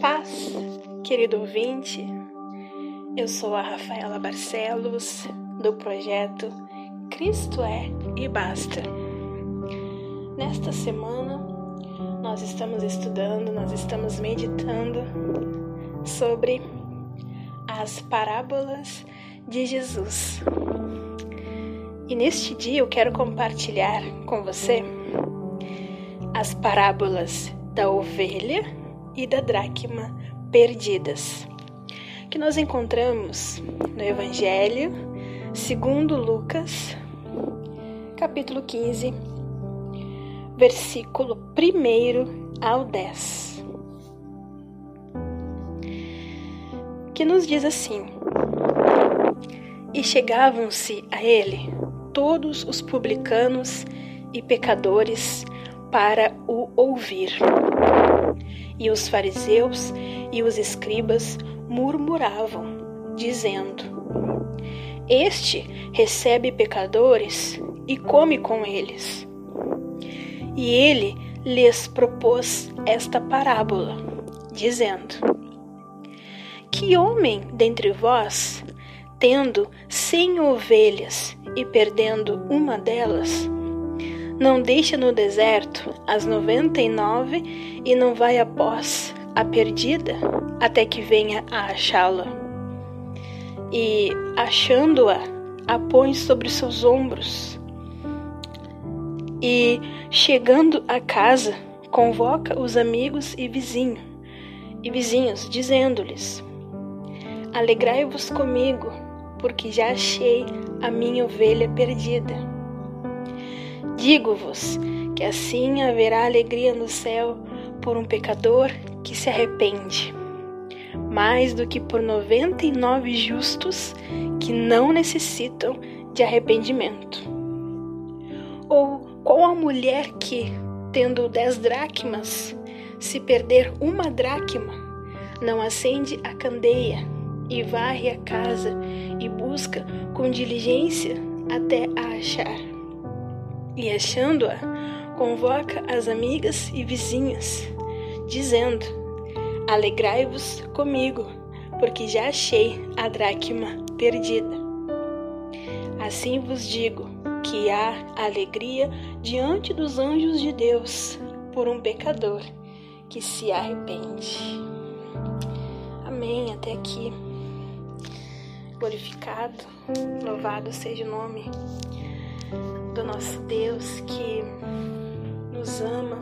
Paz, querido ouvinte. Eu sou a Rafaela Barcelos, do projeto Cristo é e basta. Nesta semana, nós estamos estudando, nós estamos meditando sobre as parábolas de Jesus. E neste dia eu quero compartilhar com você as parábolas da ovelha e da dracma perdidas, que nós encontramos no Evangelho segundo Lucas, capítulo 15, versículo 1 ao 10. Que nos diz assim: E chegavam-se a ele todos os publicanos e pecadores para o ouvir. E os fariseus e os escribas murmuravam, dizendo: Este recebe pecadores e come com eles. E ele lhes propôs esta parábola, dizendo: Que homem dentre vós, tendo cem ovelhas e perdendo uma delas, não deixa no deserto as noventa e nove e não vai após a perdida até que venha a achá-la. E, achando-a, a põe sobre seus ombros. E, chegando a casa, convoca os amigos e vizinhos, e vizinhos, dizendo-lhes: Alegrai-vos comigo, porque já achei a minha ovelha perdida. Digo-vos que assim haverá alegria no céu por um pecador que se arrepende, mais do que por noventa e nove justos que não necessitam de arrependimento. Ou qual a mulher que, tendo dez dracmas, se perder uma dracma, não acende a candeia e varre a casa e busca com diligência até a achar? E achando-a, convoca as amigas e vizinhas, dizendo: Alegrai-vos comigo, porque já achei a dracma perdida. Assim vos digo que há alegria diante dos anjos de Deus por um pecador que se arrepende. Amém. Até aqui. Glorificado, louvado seja o nome nosso Deus que nos ama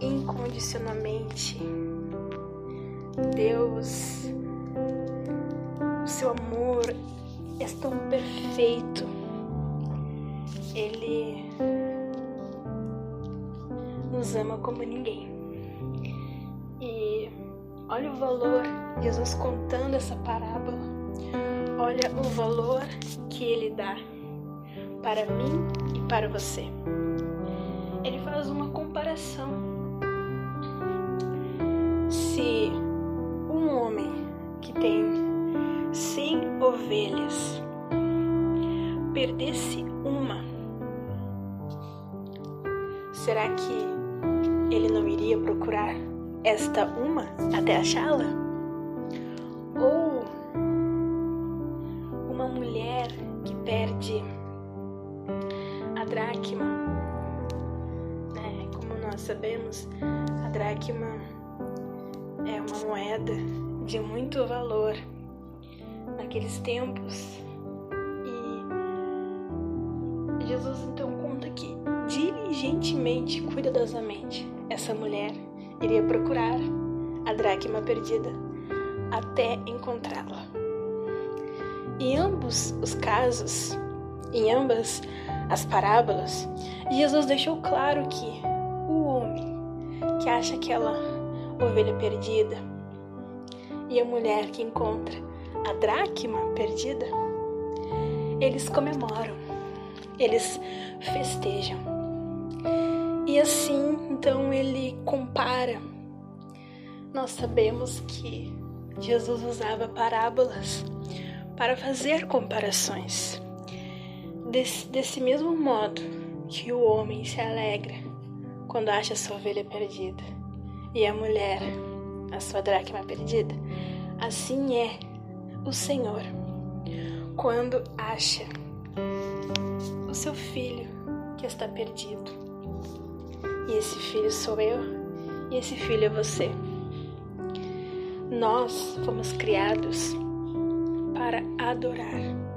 incondicionalmente. Deus, o seu amor é tão perfeito. Ele nos ama como ninguém. E olha o valor, Jesus contando essa parábola. Olha o valor que ele dá para mim e para você. Ele faz uma comparação. Se um homem que tem 100 ovelhas perdesse uma, será que ele não iria procurar esta uma até achá-la? Ou uma mulher que perde dracma, né? Como nós sabemos, a dracma é uma moeda de muito valor naqueles tempos. E Jesus então conta que diligentemente, cuidadosamente, essa mulher iria procurar a dracma perdida até encontrá-la. Em ambos os casos, em ambas as parábolas, Jesus deixou claro que o homem que acha aquela ovelha perdida e a mulher que encontra a dracma perdida, eles comemoram, eles festejam. E assim, então, ele compara. Nós sabemos que Jesus usava parábolas para fazer comparações. Desse, mesmo modo que o homem se alegra quando acha sua ovelha perdida, e a mulher a sua dracma perdida? Assim é o Senhor quando acha o seu filho que está perdido. E esse filho sou eu, e esse filho é você. Nós fomos criados para adorar,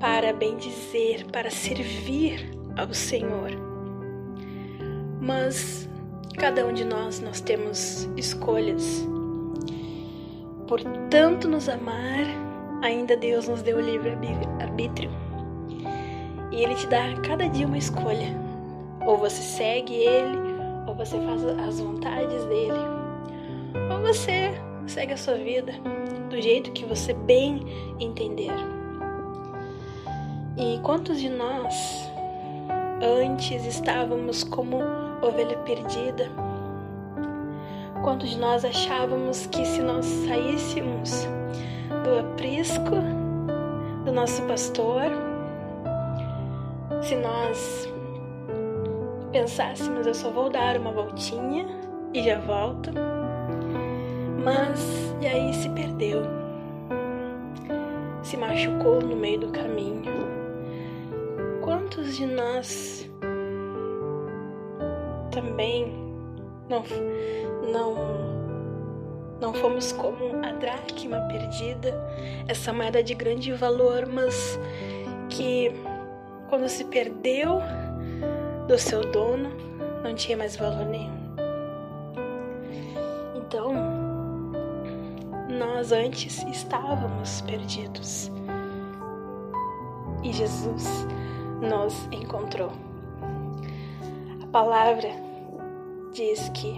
para bendizer, para servir ao Senhor. Mas cada um de nós nós temos escolhas. Por tanto nos amar, ainda Deus nos deu o livre arbítrio. E ele te dá cada dia uma escolha. Ou você segue ele, ou você faz as vontades dele. Ou você segue a sua vida do jeito que você bem entender. E quantos de nós antes estávamos como ovelha perdida? Quantos de nós achávamos que se nós saíssemos do aprisco do nosso pastor, se nós pensássemos eu só vou dar uma voltinha e já volto, mas e aí se perdeu, se machucou no meio do caminho. Quantos de nós também não não não fomos como a dracma perdida, essa moeda de grande valor, mas que quando se perdeu do seu dono, não tinha mais valor nenhum. Então, nós antes estávamos perdidos e Jesus nos encontrou. A palavra diz que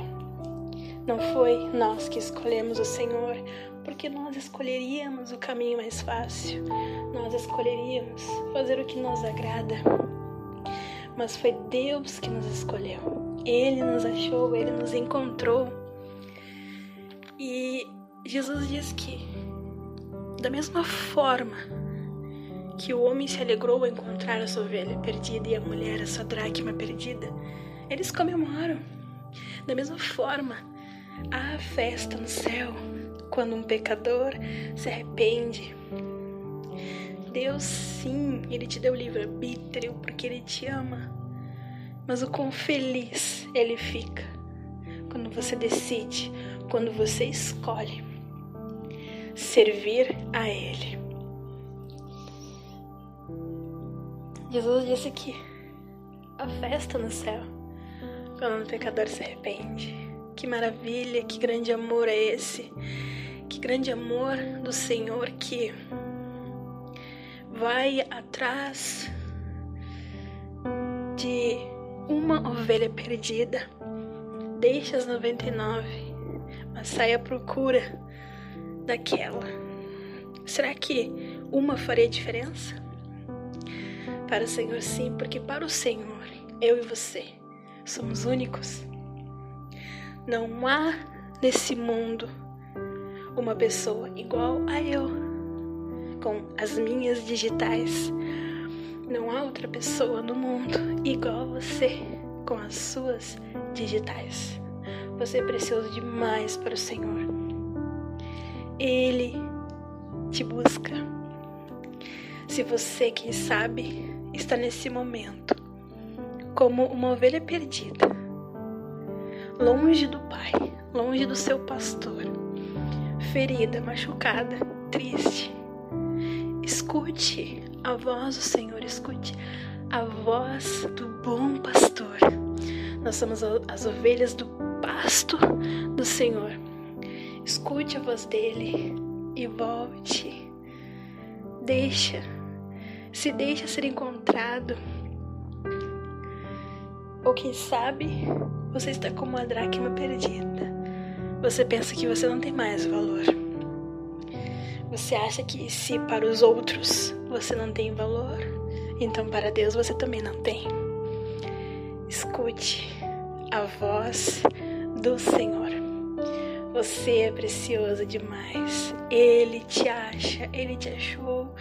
não foi nós que escolhemos o Senhor, porque nós escolheríamos o caminho mais fácil, nós escolheríamos fazer o que nos agrada. Mas foi Deus que nos escolheu. Ele nos achou, ele nos encontrou. E Jesus diz que, da mesma forma que o homem se alegrou ao encontrar a sua ovelha perdida e a mulher a sua dracma perdida, eles comemoram. Da mesma forma, Há festa no céu quando um pecador se arrepende. Deus, sim, Ele te deu livre-arbítrio porque Ele te ama. Mas o quão feliz Ele fica quando você decide, quando você escolhe servir a Ele. Jesus disse que a festa no céu quando um pecador se arrepende. Que maravilha, que grande amor é esse. Que grande amor do Senhor que vai atrás de uma ovelha perdida. Deixa as 99, mas sai à procura daquela. Será que uma faria diferença? Para o Senhor, sim, porque para o Senhor, eu e você somos únicos. Não há nesse mundo uma pessoa igual a eu, com as minhas digitais. Não há outra pessoa no mundo igual a você, com as suas digitais. Você é precioso demais para o Senhor. Ele te busca. Se você, quem sabe, está nesse momento como uma ovelha perdida, longe do Pai, longe do seu pastor, ferida, machucada, triste. Escute a voz do Senhor, escute a voz do bom pastor. Nós somos as ovelhas do pasto do Senhor. Escute a voz dele e volte. Deixa, se deixa ser encontrado. Ou quem sabe você está como uma dracma perdida. Você pensa que você não tem mais valor. Você acha que se para os outros você não tem valor, então para Deus você também não tem. Escute a voz do Senhor. Você é precioso demais. Ele te acha, ele te achou.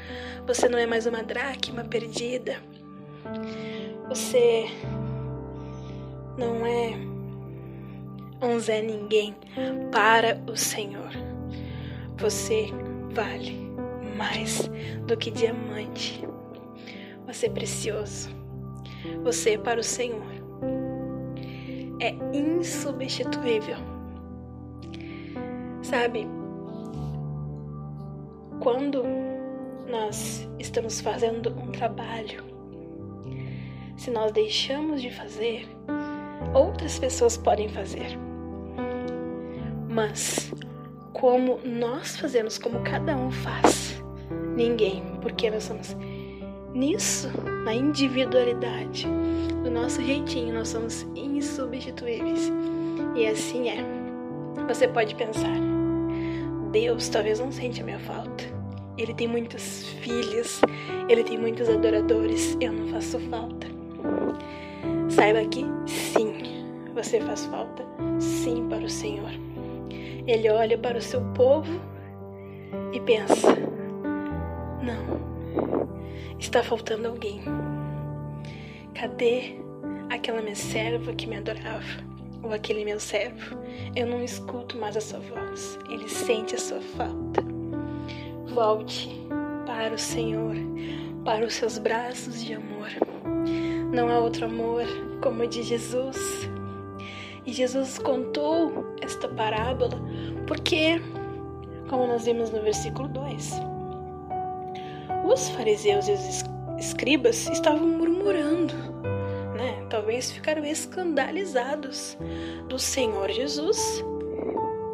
Você não é mais uma dracma perdida. Você não é um Zé Ninguém para o Senhor. Você vale mais do que diamante. Você é precioso. Você é para o Senhor é insubstituível. Sabe, quando nós estamos fazendo um trabalho, se nós deixamos de fazer, outras pessoas podem fazer. Mas como nós fazemos, como cada um faz, ninguém, porque nós somos nisso, na individualidade, do nosso jeitinho, nós somos insubstituíveis. E assim é. Você pode pensar, Deus talvez não sente a minha falta. Ele tem muitos filhos, ele tem muitos adoradores, eu não faço falta. Saiba que sim, você faz falta, sim, para o Senhor. Ele olha para o seu povo e pensa: não, está faltando alguém. Cadê aquela minha serva que me adorava? Ou aquele meu servo? Eu não escuto mais a sua voz. Ele sente a sua falta. Volte para o Senhor, para os seus braços de amor. Não há outro amor como o de Jesus. E Jesus contou esta parábola porque, como nós vimos no versículo 2, os fariseus e os escribas estavam murmurando? Talvez ficaram escandalizados do Senhor Jesus,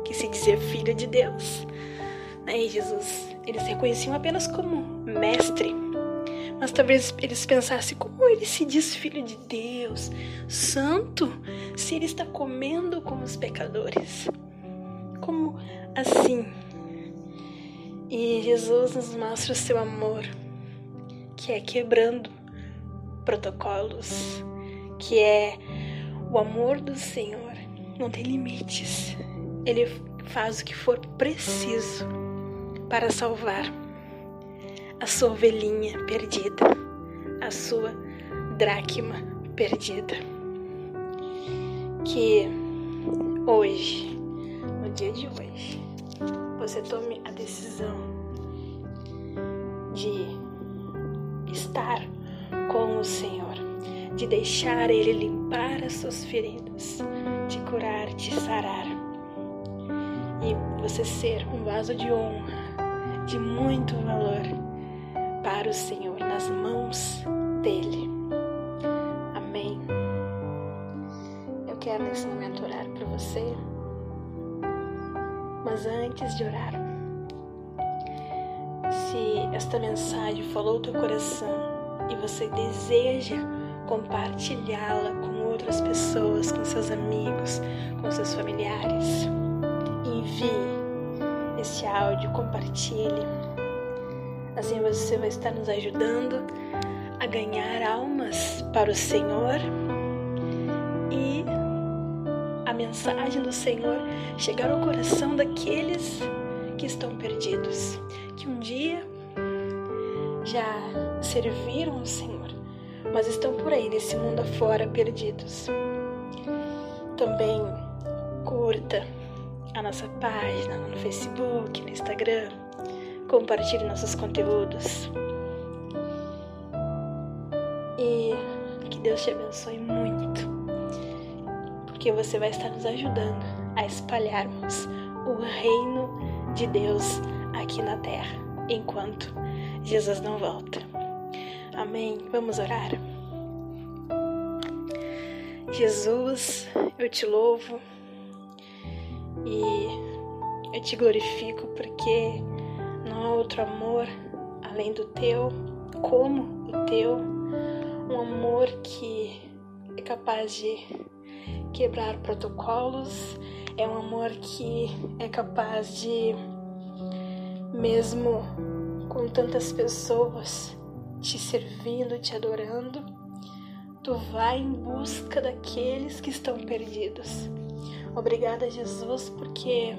que se dizia filho de Deus. Né? E Jesus, eles reconheciam apenas como mestre. Mas talvez eles pensassem como ele se diz filho de Deus, santo, se ele está comendo com os pecadores. Como assim? E Jesus nos mostra o seu amor que é quebrando protocolos, que é o amor do Senhor não tem limites. Ele faz o que for preciso para salvar a sua ovelhinha perdida, a sua dracma perdida. Que hoje, no dia de hoje, você tome a decisão de estar com o Senhor, de deixar Ele limpar as suas feridas, de curar, de sarar. E você ser um vaso de honra, de muito valor para o Senhor, nas mãos dEle. Amém. Eu quero nesse momento orar por você, mas antes de orar, se esta mensagem falou teu coração e você deseja compartilhá-la com outras pessoas, com seus amigos, com seus familiares, envie este áudio, compartilhe. Assim você vai estar nos ajudando a ganhar almas para o Senhor. E a mensagem do Senhor chegar ao coração daqueles que estão perdidos. Que um dia já serviram o Senhor, mas estão por aí nesse mundo afora perdidos. Também curta a nossa página no Facebook, no Instagram, compartilhe nossos conteúdos. E que Deus te abençoe muito, porque você vai estar nos ajudando a espalharmos o reino de Deus aqui na terra, enquanto Jesus não volta. Amém? Vamos orar? Jesus, eu te louvo e eu te glorifico porque não há outro amor além do teu, como o teu, um amor que é capaz de quebrar protocolos, é um amor que é capaz de mesmo com tantas pessoas te servindo, te adorando, tu vai em busca daqueles que estão perdidos. Obrigada, Jesus, porque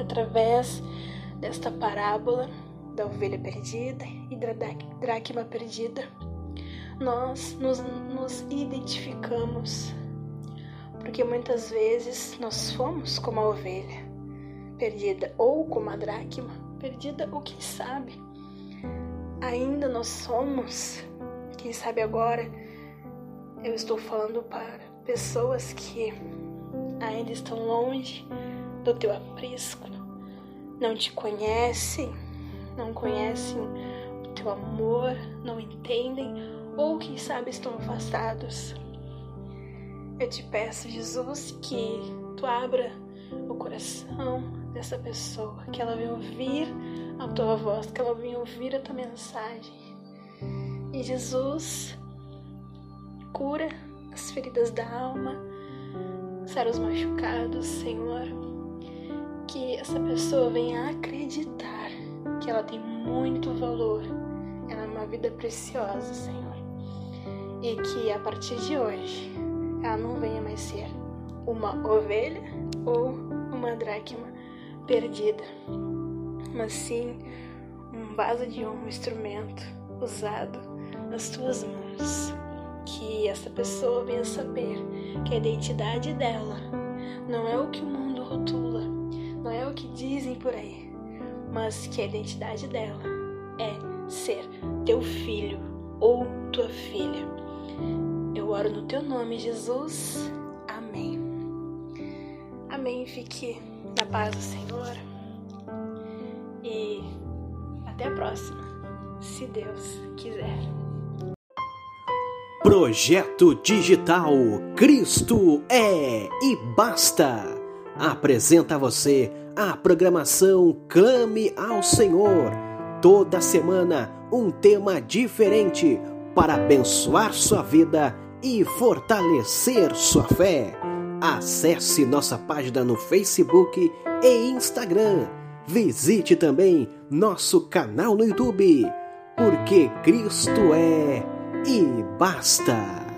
através desta parábola da ovelha perdida e da dracma perdida, nós nos, nos identificamos, Porque muitas vezes nós fomos como a ovelha perdida ou como a dracma perdida, ou quem sabe ainda nós somos, quem sabe agora eu estou falando para pessoas que ainda estão longe do teu aprisco, não te conhecem, não conhecem o teu amor, não entendem ou quem sabe estão afastados. Eu te peço, Jesus, que tu abra o coração dessa pessoa, que ela venha ouvir a tua voz, que ela venha ouvir a tua mensagem. E Jesus cura as feridas da alma, sara os machucados, Senhor. Que essa pessoa venha acreditar que ela tem muito valor, ela é uma vida preciosa, Senhor. E que a partir de hoje ela não venha mais ser uma ovelha ou uma dracma perdida, mas sim um vaso de um instrumento usado nas tuas mãos. Que essa pessoa venha saber que a identidade dela não é o que o mundo rotula, não é o que dizem por aí, mas que a identidade dela é ser teu filho ou tua filha. Eu oro no teu nome, Jesus. Amém. Amém. Fique na paz do Senhor. E até a próxima, se Deus quiser. Projeto Digital Cristo é e basta. Apresenta a você a programação Clame ao Senhor. Toda semana um tema diferente para abençoar sua vida e fortalecer sua fé. Acesse nossa página no Facebook e Instagram. Visite também nosso canal no YouTube, porque Cristo é e basta.